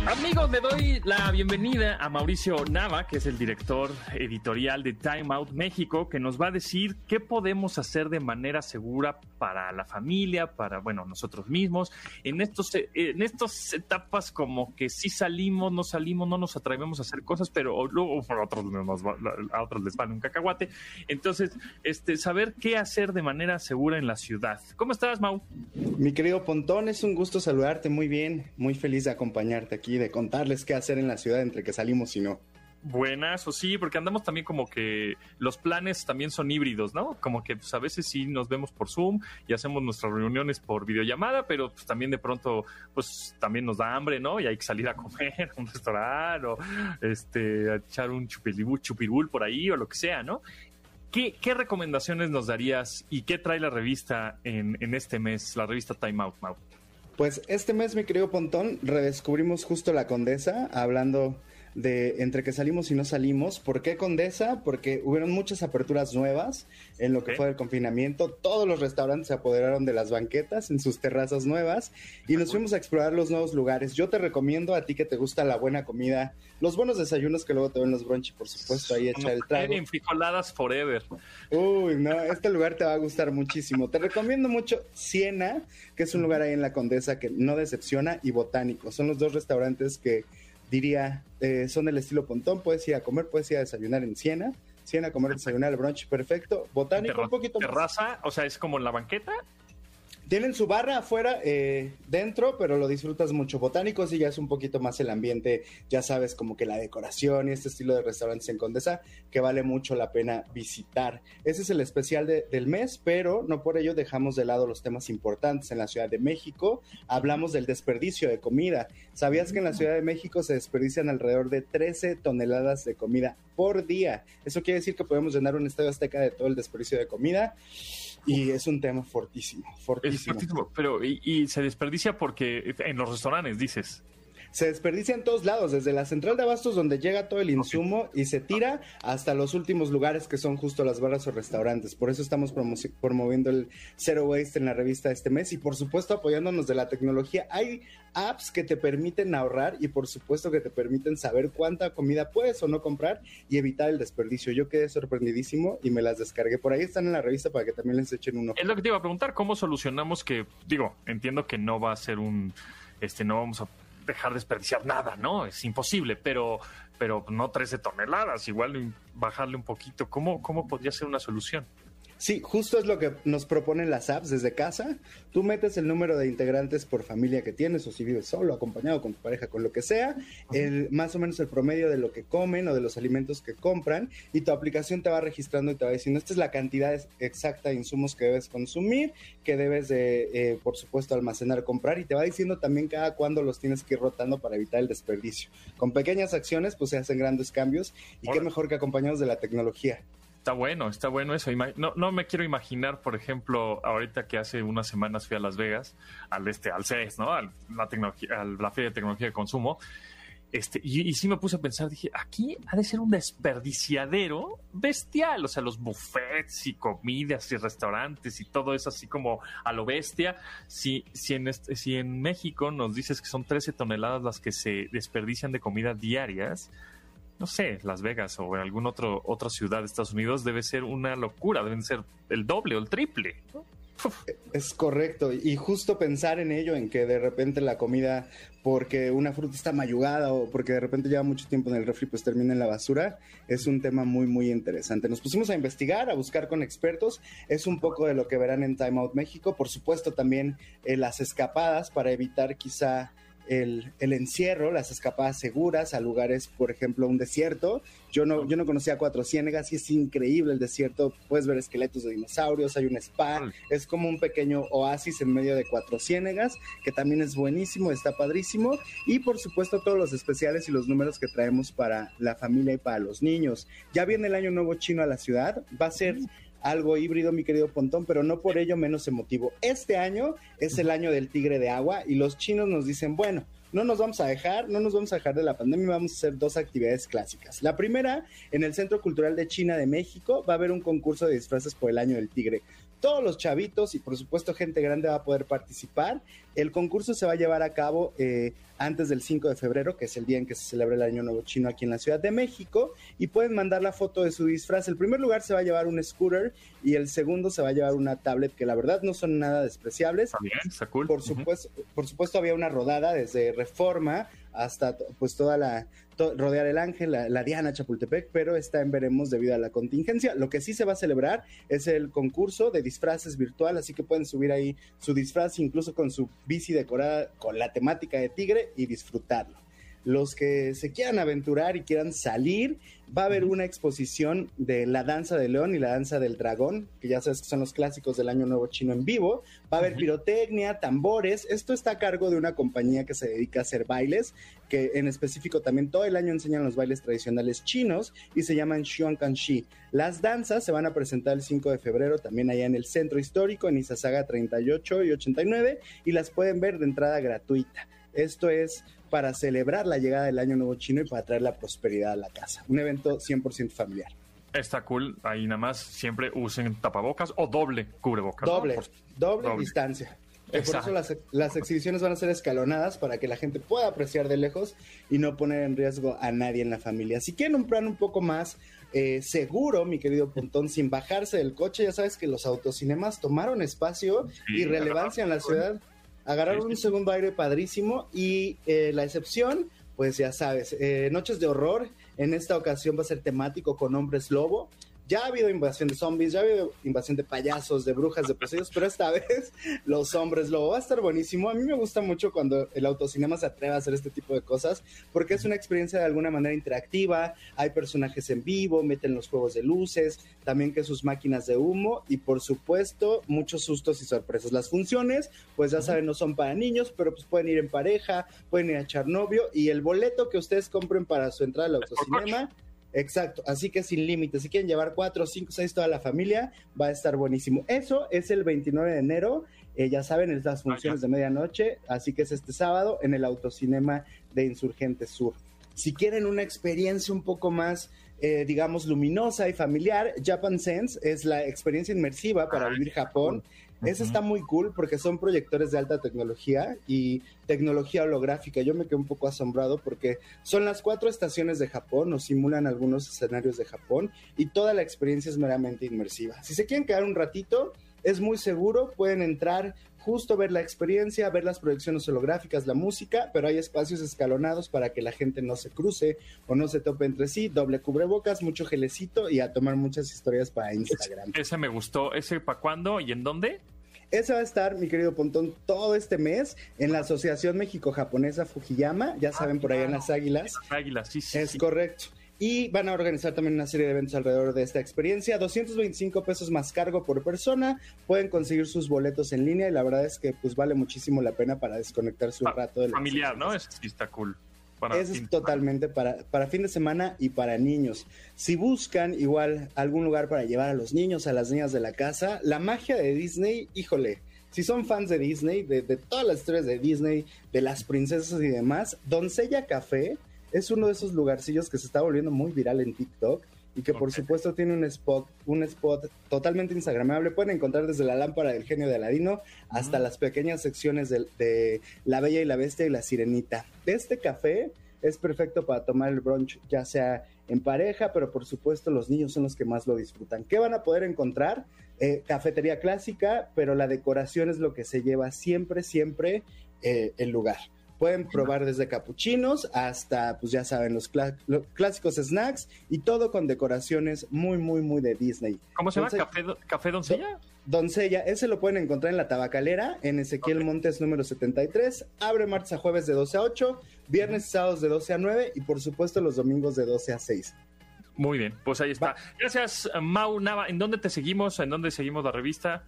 Amigos, le doy la bienvenida a Mauricio Nava, que es el director editorial de Time Out México, que nos va a decir qué podemos hacer de manera segura para la familia, para, bueno, nosotros mismos, en estos, en estas etapas como que sí salimos, no salimos, no nos atrevemos a hacer cosas, pero luego a otros, a otros les vale un cacahuate. Entonces, este, saber qué hacer de manera segura en la ciudad. ¿Cómo estás, Mau? Mi querido Pontón, es un gusto saludarte muy bien, muy feliz de acompañarte aquí de contarles qué hacer en la ciudad entre que salimos y no. Buenas, o sí, porque andamos también como que los planes también son híbridos, ¿no? Como que pues, a veces sí nos vemos por Zoom y hacemos nuestras reuniones por videollamada, pero pues también de pronto pues también nos da hambre, ¿no? Y hay que salir a comer a un restaurante o este, a echar un chupirul, chupirul por ahí o lo que sea, ¿no? ¿Qué, ¿Qué, recomendaciones nos darías y qué trae la revista en, en este mes, la revista Time Out, Mau? Pues este mes, mi querido Pontón, redescubrimos justo la Condesa, hablando de entre que salimos y no salimos. ¿Por qué Condesa? Porque hubieron muchas aperturas nuevas en lo que fue el confinamiento. Todos los restaurantes se apoderaron de las banquetas en sus terrazas nuevas y nos fuimos a explorar los nuevos lugares. Yo te recomiendo a ti que te gusta la buena comida, los buenos desayunos que luego te ven los brunch, por supuesto, ahí echar el trago. En frijoladas forever. Uy, no, este lugar te va a gustar muchísimo. Te recomiendo mucho Siena, que es un lugar ahí en la Condesa que no decepciona, y Botánico. Son los dos restaurantes que diría, eh, son del estilo pontón, puedes ir a comer, puedes ir a desayunar en Siena, Siena a comer, desayunar, el brunch perfecto, botánico un poquito ¿Terraza? O sea, ¿es como en la banqueta? Tienen su barra afuera, eh, dentro, pero lo disfrutas mucho. Botánicos y ya es un poquito más el ambiente, ya sabes, como que la decoración y este estilo de restaurantes en Condesa, que vale mucho la pena visitar. Ese es el especial del mes, pero no por ello dejamos de lado los temas importantes en la Ciudad de México. Hablamos del desperdicio de comida. ¿Sabías que en la Ciudad de México se desperdician alrededor de 13 toneladas de comida por día? Eso quiere decir que podemos llenar un estadio azteca de todo el desperdicio de comida. Y es un tema fortísimo, fortísimo. pero y, se desperdicia porque en los restaurantes, dices se desperdicia en todos lados, desde la central de abastos donde llega todo el insumo y se tira hasta los últimos lugares que son justo las barras o restaurantes. Por eso estamos promoviendo el Zero Waste en la revista este mes y por supuesto apoyándonos de la tecnología. Hay apps que te permiten ahorrar y por supuesto que te permiten saber cuánta comida puedes o no comprar y evitar el desperdicio. Yo quedé sorprendidísimo y me las descargué. Por ahí están en la revista para que también les echen uno. Es lo que te iba a preguntar, ¿cómo solucionamos que, digo, entiendo que no va a ser un, este, no vamos a dejar de desperdiciar nada, ¿no? Es imposible, pero, pero no 13 toneladas, igual bajarle un poquito. ¿Cómo, cómo podría ser una solución? Sí, justo es lo que nos proponen las apps desde casa. Tú metes el número de integrantes por familia que tienes, o si vives solo, acompañado con tu pareja, con lo que sea, el, más o menos el promedio de lo que comen o de los alimentos que compran, y tu aplicación te va registrando y te va diciendo, esta es la cantidad exacta de insumos que debes consumir, que debes de, eh, por supuesto, almacenar, comprar, y te va diciendo también cada cuándo los tienes que ir rotando para evitar el desperdicio. Con pequeñas acciones, pues se hacen grandes cambios, y qué mejor que acompañados de la tecnología. Está bueno, está bueno eso. No, no me quiero imaginar, por ejemplo, ahorita que hace unas semanas fui a Las Vegas, al este, al CES, ¿no? Al, la, tecnología, la Feria de Tecnología de Consumo. Este, y, sí me puse a pensar, dije, aquí ha de ser un desperdiciadero bestial, o sea, los buffets y comidas y restaurantes y todo eso así como a lo bestia. Si, si, en, si en México nos dices que son 13 toneladas las que se desperdician de comida diarias, no sé, Las Vegas o en alguna otra ciudad de Estados Unidos, debe ser una locura, deben ser el doble o el triple. Es correcto, y justo pensar en ello, en que de repente la comida, porque una fruta está mayugada o porque de repente lleva mucho tiempo en el refri, pues termina en la basura, es un tema muy, muy interesante. Nos pusimos a investigar, a buscar con expertos, es un poco de lo que verán en Time Out México, por supuesto también eh, las escapadas para evitar quizá el, encierro, las escapadas seguras a lugares, por ejemplo, un desierto. Yo no, yo no conocía Cuatro Ciénegas y es increíble el desierto. Puedes ver esqueletos de dinosaurios, hay un spa, es como un pequeño oasis en medio de Cuatro Ciénegas, que también es buenísimo, está padrísimo. Y por supuesto, todos los especiales y los números que traemos para la familia y para los niños. Ya viene el Año Nuevo Chino a la ciudad, va a ser algo híbrido, mi querido Pontón, pero no por ello menos emotivo. Este año es el año del tigre de agua y los chinos nos dicen, bueno, no nos vamos a dejar, no nos vamos a dejar de la pandemia, vamos a hacer dos actividades clásicas. La primera, en el Centro Cultural de China de México, va a haber un concurso de disfraces por el año del tigre todos los chavitos y por supuesto gente grande va a poder participar. El concurso se va a llevar a cabo eh, antes del 5 de febrero, que es el día en que se celebra el Año Nuevo Chino aquí en la Ciudad de México, y pueden mandar la foto de su disfraz. El primer lugar se va a llevar un scooter y el segundo se va a llevar una tablet que la verdad no son nada despreciables. Por supuesto, por supuesto había una rodada desde Reforma hasta pues toda la rodear el Ángel, la, Diana Chapultepec, pero está en veremos debido a la contingencia. Lo que sí se va a celebrar es el concurso de disfraces virtual, así que pueden subir ahí su disfraz incluso con su bici decorada con la temática de tigre y disfrutarlo los que se quieran aventurar y quieran salir, va a haber una exposición de la danza del león y la danza del dragón, que ya sabes que son los clásicos del Año Nuevo Chino en vivo. Va a haber pirotecnia, tambores. Esto está a cargo de una compañía que se dedica a hacer bailes, que en específico también todo el año enseñan los bailes tradicionales chinos y se llaman Kanshi. Las danzas se van a presentar el 5 de febrero también allá en el Centro Histórico, en Izazaga 38 y 89, y las pueden ver de entrada gratuita. Esto es para celebrar la llegada del Año Nuevo Chino y para traer la prosperidad a la casa. Un evento 100% familiar. Está cool. Ahí nada más siempre usen tapabocas o doble cubrebocas. Doble, doble, distancia. Por eso las, exhibiciones van a ser escalonadas para que la gente pueda apreciar de lejos y no poner en riesgo a nadie en la familia. Si quieren un plan un poco más eh, seguro, mi querido Pontón, sin bajarse del coche, ya sabes que los autocinemas tomaron espacio y relevancia en la ciudad agarraron un segundo aire padrísimo y eh, la excepción, pues ya sabes, eh, Noches de Horror, en esta ocasión va a ser temático con Hombres Lobo. Ya ha habido invasión de zombies, ya ha habido invasión de payasos, de brujas, de poseídos, pero esta vez los hombres lobo va a estar buenísimo. A mí me gusta mucho cuando el autocinema se atreve a hacer este tipo de cosas, porque es una experiencia de alguna manera interactiva, hay personajes en vivo, meten los juegos de luces, también que sus máquinas de humo y por supuesto muchos sustos y sorpresas. Las funciones, pues ya saben, no son para niños, pero pues pueden ir en pareja, pueden ir a echar novio y el boleto que ustedes compren para su entrada al autocinema Exacto, así que sin límites. Si quieren llevar cuatro, cinco, seis, toda la familia, va a estar buenísimo. Eso es el 29 de enero. Eh, ya saben, es las funciones de medianoche, así que es este sábado en el autocinema de Insurgente Sur. Si quieren una experiencia un poco más, eh, digamos, luminosa y familiar, Japan Sense es la experiencia inmersiva para vivir Japón. Eso está muy cool porque son proyectores de alta tecnología y tecnología holográfica. Yo me quedé un poco asombrado porque son las cuatro estaciones de Japón, o simulan algunos escenarios de Japón y toda la experiencia es meramente inmersiva. Si se quieren quedar un ratito, es muy seguro, pueden entrar justo ver la experiencia, ver las proyecciones holográficas, la música, pero hay espacios escalonados para que la gente no se cruce o no se tope entre sí, doble cubrebocas, mucho gelecito y a tomar muchas historias para Instagram. Ese me gustó, ¿ese para cuándo y en dónde? Ese va a estar, mi querido Pontón, todo este mes en la Asociación México-Japonesa Fujiyama, ya saben, por allá en las Águilas. Las Águilas, sí, sí. Es correcto. Y van a organizar también una serie de eventos alrededor de esta experiencia. 225 pesos más cargo por persona. Pueden conseguir sus boletos en línea y la verdad es que pues vale muchísimo la pena para desconectarse un rato de Familiar, ¿no? Es, sí está cool. Eso es totalmente para, para fin de semana y para niños. Si buscan igual algún lugar para llevar a los niños, a las niñas de la casa, la magia de Disney, híjole, si son fans de Disney, de, de todas las historias de Disney, de las princesas y demás, Doncella Café es uno de esos lugarcillos que se está volviendo muy viral en TikTok y que por supuesto tiene un spot, un spot totalmente instagramable. Pueden encontrar desde la lámpara del genio de Aladino hasta las pequeñas secciones de, La Bella y la Bestia y la Sirenita. Este café es perfecto para tomar el brunch, ya sea en pareja, pero por supuesto los niños son los que más lo disfrutan. ¿Qué van a poder encontrar? Eh, cafetería clásica, pero la decoración es lo que se lleva siempre, siempre eh, el lugar. Pueden probar desde capuchinos hasta, pues ya saben, los, clásicos snacks y todo con decoraciones muy, muy, muy de Disney. ¿Cómo se llama? ¿Café, ¿Café, Doncella? Doncella, ese lo pueden encontrar en la tabacalera, en Ezequiel Montes número 73. Abre martes a jueves de 12 a 8, viernes y sábados de 12 a 9 y por supuesto los domingos de 12 a 6. Muy bien, pues ahí está. Gracias, Mau Nava. ¿En dónde te seguimos? ¿En dónde seguimos la revista?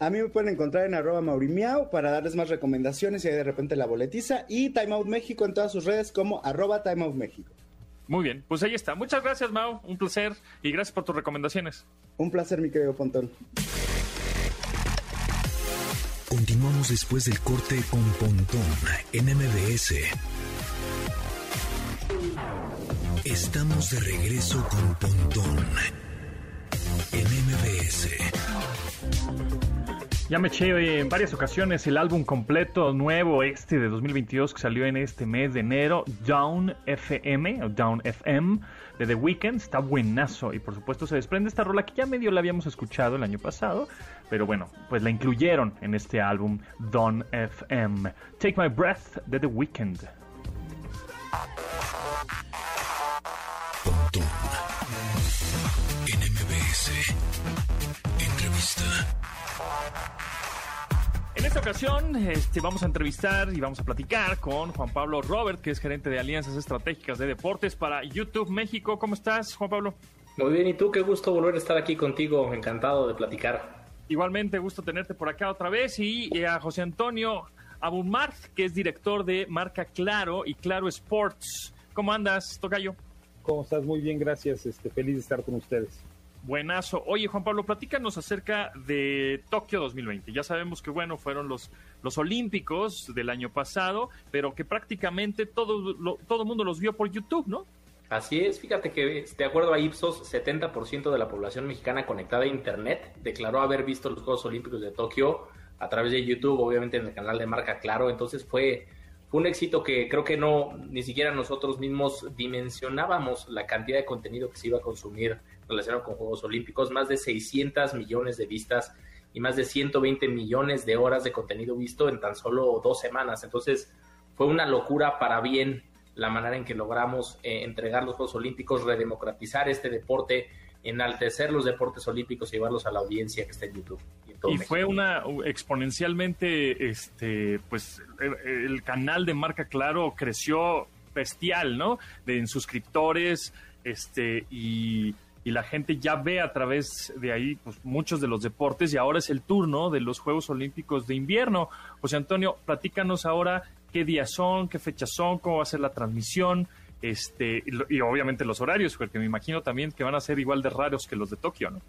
A mí me pueden encontrar en arroba maurimiao para darles más recomendaciones y ahí de repente la boletiza. Y Time Out México en todas sus redes como arroba Time Out México. Muy bien, pues ahí está. Muchas gracias, Mau. Un placer y gracias por tus recomendaciones. Un placer, mi querido Pontón. Continuamos después del corte con Pontón en MBS. Estamos de regreso con Pontón en MBS. Ya me eché en varias ocasiones el álbum completo nuevo este de 2022 que salió en este mes de enero, Down FM, Down FM, de The Weeknd. Está buenazo y por supuesto se desprende esta rola que ya medio la habíamos escuchado el año pasado, pero bueno, pues la incluyeron en este álbum Down FM. Take My Breath de The Weeknd. Entrevista. En esta ocasión este, vamos a entrevistar y vamos a platicar con Juan Pablo Robert, que es gerente de Alianzas Estratégicas de Deportes para YouTube México. ¿Cómo estás, Juan Pablo? Muy bien, y tú, qué gusto volver a estar aquí contigo, encantado de platicar. Igualmente, gusto tenerte por acá otra vez y a José Antonio Abumart, que es director de Marca Claro y Claro Sports. ¿Cómo andas, Tocayo? ¿Cómo estás? Muy bien, gracias. Este, feliz de estar con ustedes. Buenazo. Oye, Juan Pablo, platícanos acerca de Tokio 2020. Ya sabemos que, bueno, fueron los, los Olímpicos del año pasado, pero que prácticamente todo, lo, todo el mundo los vio por YouTube, ¿no? Así es, fíjate que de acuerdo a Ipsos, 70% de la población mexicana conectada a Internet declaró haber visto los Juegos Olímpicos de Tokio a través de YouTube, obviamente en el canal de Marca Claro, entonces fue, fue un éxito que creo que no, ni siquiera nosotros mismos dimensionábamos la cantidad de contenido que se iba a consumir relacionado con Juegos Olímpicos, más de 600 millones de vistas y más de 120 millones de horas de contenido visto en tan solo dos semanas. Entonces fue una locura para bien la manera en que logramos eh, entregar los Juegos Olímpicos, redemocratizar este deporte enaltecer los deportes olímpicos y llevarlos a la audiencia que está en YouTube. Y, fue una exponencialmente, este, pues el, canal de Marca Claro creció bestial, ¿no? De en suscriptores, este, y, y, la gente ya ve a través de ahí pues, muchos de los deportes y ahora es el turno de los Juegos Olímpicos de invierno. José Antonio, platícanos ahora qué días son, qué fechas son, cómo va a ser la transmisión, este, y, obviamente los horarios, porque me imagino también que van a ser igual de raros que los de Tokio, ¿no?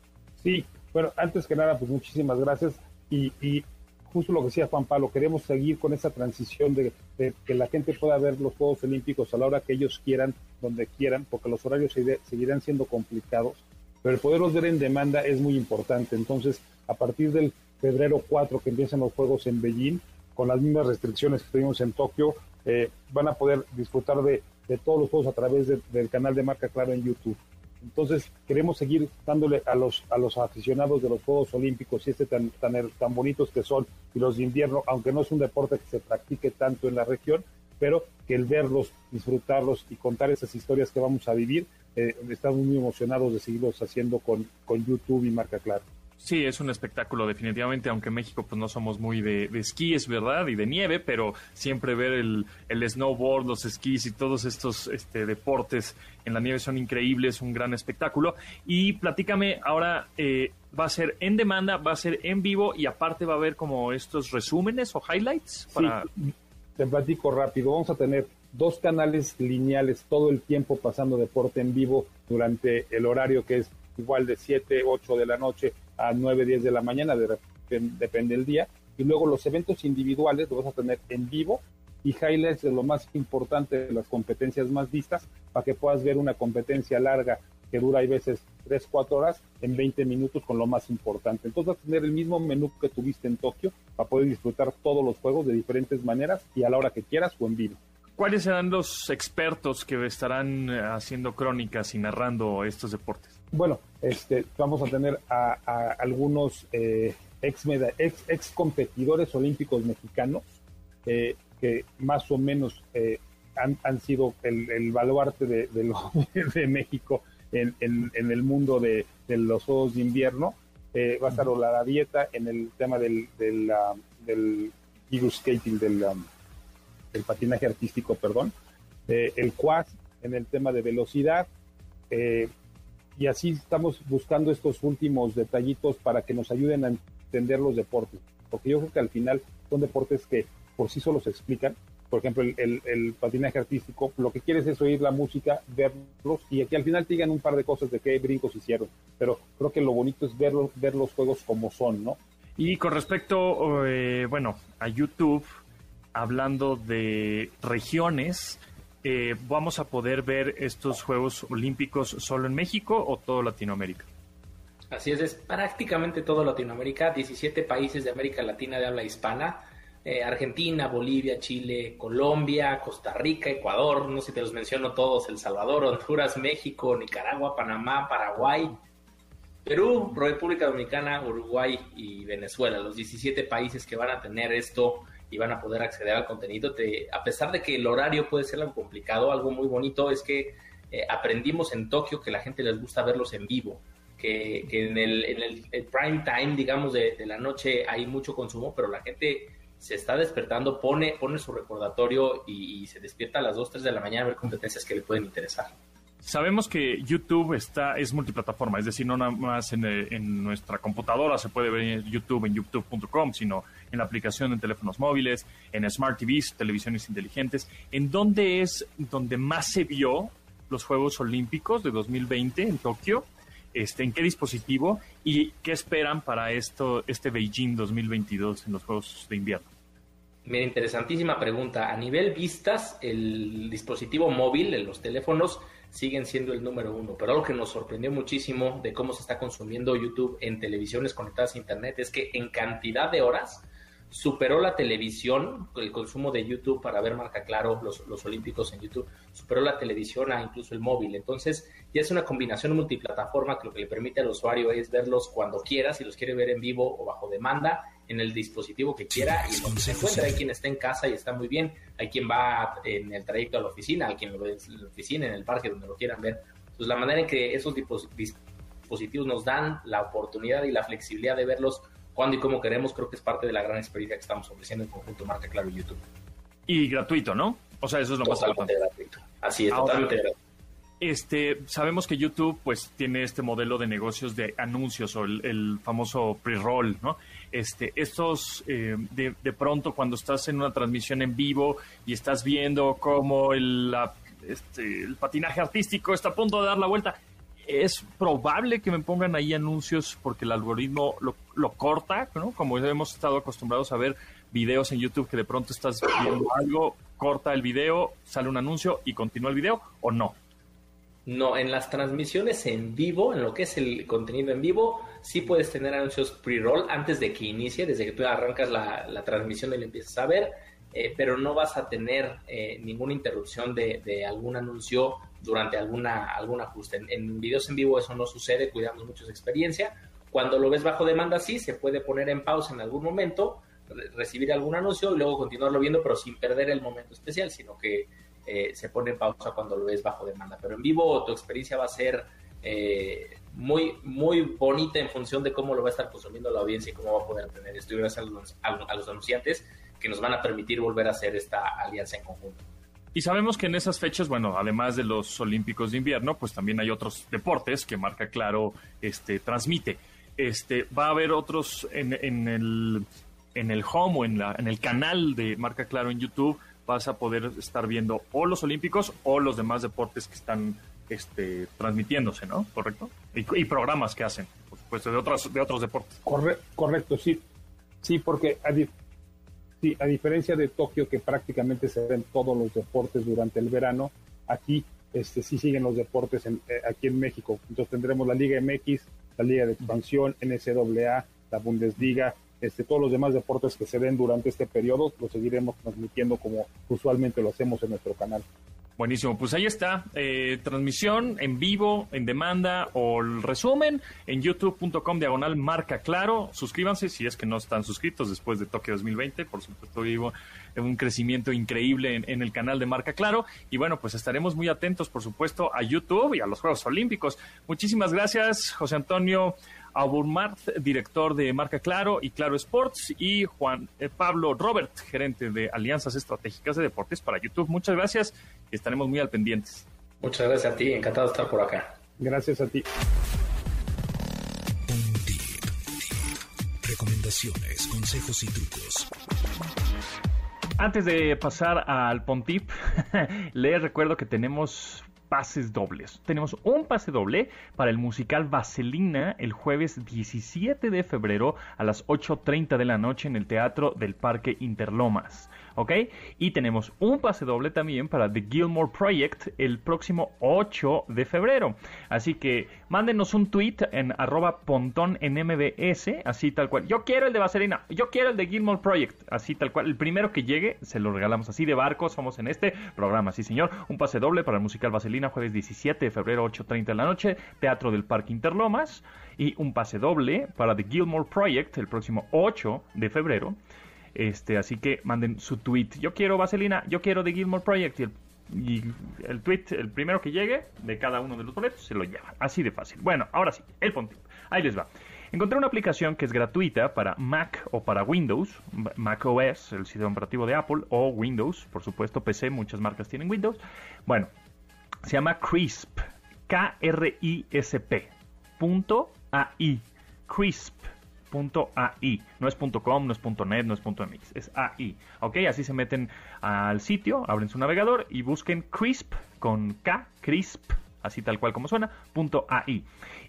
Sí, bueno, antes que nada, pues muchísimas gracias. Y, y justo lo que decía Juan Pablo, queremos seguir con esa transición de, que la gente pueda ver los Juegos Olímpicos a la hora que ellos quieran, donde quieran, porque los horarios seguirán siendo complicados, pero el poderlos ver en demanda es muy importante. Entonces, a partir del febrero 4 que empiezan los Juegos en Beijing, con las mismas restricciones que tuvimos en Tokio, eh, van a poder disfrutar de de todos los juegos a través del canal de Marca Claro en YouTube. Entonces, queremos seguir dándole a los, a los aficionados de los Juegos Olímpicos y este tan, tan, tan bonitos que son y los de invierno, aunque no es un deporte que se practique tanto en la región, pero que el verlos, disfrutarlos y contar esas historias que vamos a vivir, eh, estamos muy emocionados de seguirlos haciendo con, con YouTube y Marca Claro. Sí, es un espectáculo definitivamente, aunque en México pues no somos muy de, de esquí, es verdad, y de nieve, pero siempre ver el, el snowboard, los esquís y todos estos este, deportes en la nieve son increíbles, un gran espectáculo. Y platícame, ahora eh, va a ser en demanda, va a ser en vivo y aparte va a haber como estos resúmenes o highlights. Para... Sí, te platico rápido, vamos a tener dos canales lineales todo el tiempo pasando deporte en vivo durante el horario que es igual de 7, 8 de la noche a 9, 10 de la mañana, de, depende del día. Y luego los eventos individuales los vas a tener en vivo y highlights de lo más importante de las competencias más vistas para que puedas ver una competencia larga que dura a veces 3, 4 horas en 20 minutos con lo más importante. Entonces vas a tener el mismo menú que tuviste en Tokio para poder disfrutar todos los juegos de diferentes maneras y a la hora que quieras o en vivo. ¿Cuáles serán los expertos que estarán eh, haciendo crónicas y narrando estos deportes? Bueno, este, vamos a tener a, algunos eh, ex, ex, ex, competidores olímpicos mexicanos eh, que más o menos eh, han, sido el, baluarte de, de, México en, el mundo de, los Juegos de Invierno. va a estar la Dieta en el tema del, del, del skating, del, del patinaje artístico, perdón. el Quad en el tema de velocidad. Eh, y así estamos buscando estos últimos detallitos para que nos ayuden a entender los deportes, porque yo creo que al final son deportes que por sí solos se explican. Por ejemplo, el, patinaje artístico, lo que quieres es oír la música, verlos y que al final te digan un par de cosas de qué brincos hicieron. Pero creo que lo bonito es verlos, ver los juegos como son, ¿no? Y con respecto, eh, bueno, a YouTube, hablando de regiones, eh, vamos a poder ver estos Juegos Olímpicos solo en México o todo Latinoamérica? Así es, es prácticamente todo Latinoamérica, 17 países de América Latina de habla hispana, eh, Argentina, Bolivia, Chile, Colombia, Costa Rica, Ecuador, no sé si te los menciono todos, El Salvador, Honduras, México, Nicaragua, Panamá, Paraguay, Perú, República Dominicana, Uruguay y Venezuela, los 17 países que van a tener esto y van a poder acceder al contenido. a pesar de que el horario puede ser algo complicado, algo muy bonito es que eh, aprendimos en Tokio que la gente les gusta verlos en vivo, que, en, el, prime time, digamos, de, la noche hay mucho consumo, pero la gente se está despertando, pone, pone su recordatorio y, se despierta a las 2, 3 de la mañana a ver competencias que le pueden interesar. Sabemos que YouTube está es multiplataforma, es decir, no nada más en, en nuestra computadora se puede ver YouTube en youtube.com, sino en la aplicación en teléfonos móviles, en Smart TVs, televisiones inteligentes. ¿En dónde es donde más se vio los Juegos Olímpicos de 2020 en Tokio? Este, ¿En qué dispositivo? ¿Y qué esperan para esto, este Beijing 2022 en los Juegos de Invierno? Mira, interesantísima pregunta. A nivel vistas, el dispositivo móvil, en los teléfonos, siguen siendo el número uno. Pero algo que nos sorprendió muchísimo de cómo se está consumiendo YouTube en televisiones conectadas a Internet es que en cantidad de horas superó la televisión, el consumo de YouTube para ver marca claro, los, los, olímpicos en YouTube, superó la televisión a incluso el móvil. Entonces ya es una combinación multiplataforma que lo que le permite al usuario es verlos cuando quiera, si los quiere ver en vivo o bajo demanda, en el dispositivo que quiera y donde se encuentra. Hay quien está en casa y está muy bien, hay quien va en el trayecto a la oficina, hay quien lo ve en la oficina, en el parque, donde lo quieran ver. Entonces la manera en que esos dispositivos nos dan la oportunidad y la flexibilidad de verlos cuando y como queremos, creo que es parte de la gran experiencia que estamos ofreciendo en conjunto Marca Claro y YouTube. Y gratuito, ¿no? O sea, eso es lo más importante. gratuito. Así es, totalmente gratuito. Este, sabemos que YouTube pues tiene este modelo de negocios de anuncios o el, famoso pre-roll, ¿no? Este, estos eh, de, de, pronto cuando estás en una transmisión en vivo y estás viendo cómo el, este, el patinaje artístico está a punto de dar la vuelta, es probable que me pongan ahí anuncios porque el algoritmo lo, corta, ¿no? Como hemos estado acostumbrados a ver videos en YouTube que de pronto estás viendo algo, corta el video, sale un anuncio y continúa el video o no. No, en las transmisiones en vivo, en lo que es el contenido en vivo, sí puedes tener anuncios pre-roll antes de que inicie, desde que tú arrancas la, transmisión y le empiezas a ver, eh, pero no vas a tener eh, ninguna interrupción de, algún anuncio durante alguna, algún ajuste. En, videos en vivo eso no sucede, cuidamos mucho esa experiencia. Cuando lo ves bajo demanda, sí, se puede poner en pausa en algún momento, recibir algún anuncio y luego continuarlo viendo, pero sin perder el momento especial, sino que eh, se pone en pausa cuando lo ves bajo demanda. Pero en vivo tu experiencia va a ser muy, muy bonita en función de cómo lo va a estar consumiendo la audiencia y cómo va a poder tener esto. Y gracias a los, a los anunciantes que nos van a permitir volver a hacer esta alianza en conjunto. Y sabemos que en esas fechas, bueno, además de los Olímpicos de invierno, pues también hay otros deportes que Marca Claro este, transmite. Este, va a haber otros en, en, el, en el home o en, la, en el canal de Marca Claro en YouTube vas a poder estar viendo o los olímpicos o los demás deportes que están este, transmitiéndose, ¿no? ¿Correcto? Y, programas que hacen, por supuesto, de otros, de otros deportes. correcto, sí. Sí, porque sí, a diferencia de Tokio, que prácticamente se ven todos los deportes durante el verano, aquí este, sí siguen los deportes en, eh, aquí en México. Entonces tendremos la Liga MX, la Liga de Expansión, NCAA, la Bundesliga, este, todos los demás deportes que se den durante este periodo los seguiremos transmitiendo como usualmente lo hacemos en nuestro canal. Buenísimo, pues ahí está, eh, transmisión en vivo, en demanda o el resumen en youtube.com diagonal marca claro. Suscríbanse si es que no están suscritos después de Tokio 2020. Por supuesto, vivo un crecimiento increíble en, el canal de Marca Claro. Y bueno, pues estaremos muy atentos, por supuesto, a YouTube y a los Juegos Olímpicos. Muchísimas gracias, José Antonio Aburmart, director de Marca Claro y Claro Sports, y Juan eh, Pablo Robert, gerente de Alianzas Estratégicas de Deportes para YouTube. Muchas gracias y estaremos muy al pendientes. Muchas gracias a ti, encantado de estar por acá. Gracias a ti. Recomendaciones, consejos y trucos. Antes de pasar al Pontip, les recuerdo que tenemos pases dobles. Tenemos un pase doble para el musical Vaselina el jueves 17 de febrero a las 8.30 de la noche en el Teatro del Parque Interlomas. ¿Ok? Y tenemos un pase doble también para The Gilmore Project el próximo 8 de febrero. Así que mándenos un tweet en arroba en MBS, así tal cual. Yo quiero el de Vaselina, yo quiero el de Gilmore Project, así tal cual. El primero que llegue se lo regalamos así de barcos, somos en este programa, sí señor. Un pase doble para el musical Vaselina jueves 17 de febrero 8.30 de la noche, Teatro del Parque Interlomas. Y un pase doble para The Gilmore Project el próximo 8 de febrero este, así que manden su tweet. Yo quiero Vaselina, yo quiero The Gilmore Project. Y el, tweet, el primero que llegue de cada uno de los boletos, se lo lleva. Así de fácil. Bueno, ahora sí, el punto. Ahí les va. Encontré una aplicación que es gratuita para Mac o para Windows, Mac OS, el sistema operativo de Apple, o Windows, por supuesto, PC, muchas marcas tienen Windows. Bueno, se llama Crisp, K-R-I-S-P, punto A-I, Crisp. .ai. No es .com, no es .net, no es .mx, es AI. ¿Ok? Así se meten al sitio, abren su navegador y busquen Crisp con K, Crisp, así tal cual como suena, .ai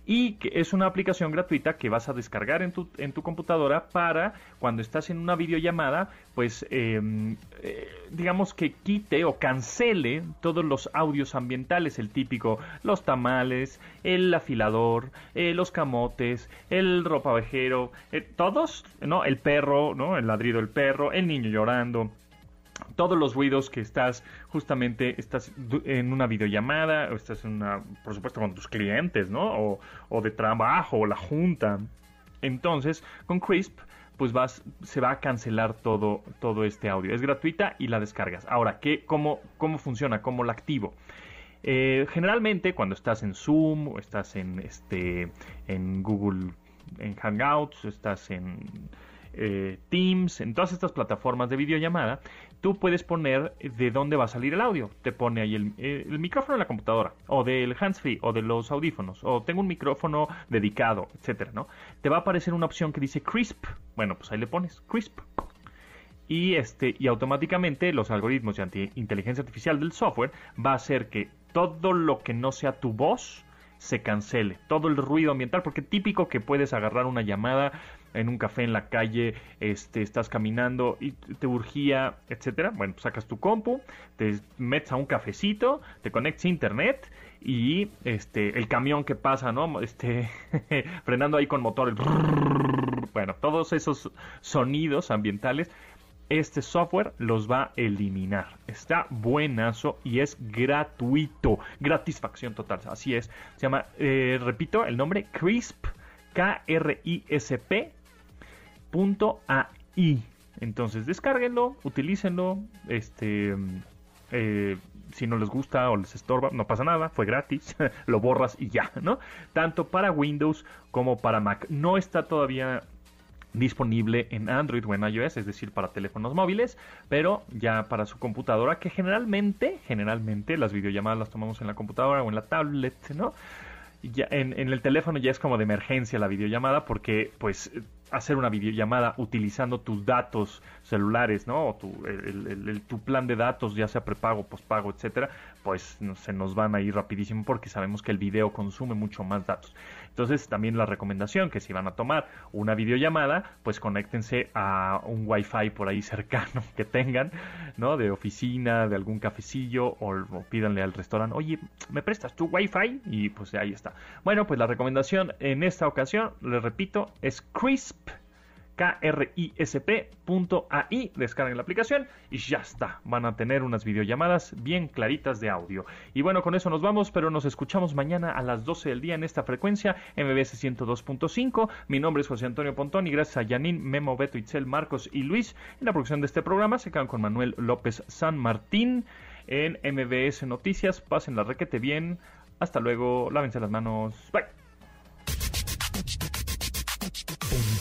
y que es una aplicación gratuita que vas a descargar en tu, en tu computadora para cuando estás en una videollamada, pues em, eh, digamos que quite o cancele todos los audios ambientales, el típico, los tamales, el afilador, eh, los camotes, el ropavejero, eh, todos, ¿no? El perro, ¿no? El ladrido del perro, el niño llorando, todos los ruidos que estás justamente estás en una videollamada o estás en una por supuesto con tus clientes no o, de trabajo o la junta. Entonces con Crisp pues vas se va a cancelar todo todo este audio. Es gratuita y la descargas. Ahora qué cómo cómo funciona cómo la activo Eh, generalmente cuando estás en Zoom o estás en, este, en Google, en Hangouts, estás en eh, Teams, en todas estas plataformas de videollamada, tú puedes poner de dónde va a salir el audio. Te pone ahí el, el micrófono de la computadora, o del hands-free, o de los audífonos, o tengo un micrófono dedicado, etcétera, ¿no? Te va a aparecer una opción que dice crisp. Bueno, pues ahí le pones crisp y este y automáticamente los algoritmos de inteligencia artificial del software va a hacer que todo lo que no sea tu voz se cancele, todo el ruido ambiental, porque típico que puedes agarrar una llamada en un café en la calle, este, estás caminando y te urgía, etcétera. Bueno, pues sacas tu compu, te metes a un cafecito, te conectas a internet y este el camión que pasa, ¿no? Este frenando ahí con motor, bueno, todos esos sonidos ambientales este software los va a eliminar. Está buenazo y es gratuito. Gratisfacción total. Así es. Se llama, repito, el nombre Crisp. K-R-I-S-P. Punto A-I. Entonces descárguenlo, utilícenlo. Este. Eh, si no les gusta o les estorba, no pasa nada, fue gratis, lo borras y ya, ¿no? Tanto para Windows como para Mac. No está todavía disponible en Android o en iOS, es decir, para teléfonos móviles, pero ya para su computadora, que generalmente, generalmente las videollamadas las tomamos en la computadora o en la tablet, ¿no? Ya en, en el teléfono ya es como de emergencia la videollamada porque pues hacer una videollamada utilizando tus datos celulares, ¿no? O tu, el, tu plan de datos, ya sea prepago, pospago, etcétera, pues se nos van a ir rapidísimo porque sabemos que el video consume mucho más datos. Entonces, también la recomendación que si van a tomar una videollamada, pues conéctense a un Wi-Fi por ahí cercano que tengan, ¿no? De oficina, de algún cafecillo, o, pídanle al restaurante, oye, ¿me prestas tu Wi-Fi? Y pues ahí está. Bueno, pues la recomendación en esta ocasión, les repito, es Crisp KRISP.ai. Descarguen la aplicación y ya está. Van a tener unas videollamadas bien claritas de audio. Y bueno, con eso nos vamos, pero nos escuchamos mañana a las 12 del día en esta frecuencia, MBS 102.5. Mi nombre es José Antonio Pontón y gracias a Yanin, Memo, Beto, Itzel, Marcos y Luis en la producción de este programa se quedan con Manuel López San Martín en MBS Noticias. Pasen la requete bien. Hasta luego. Lávense las manos. Bye.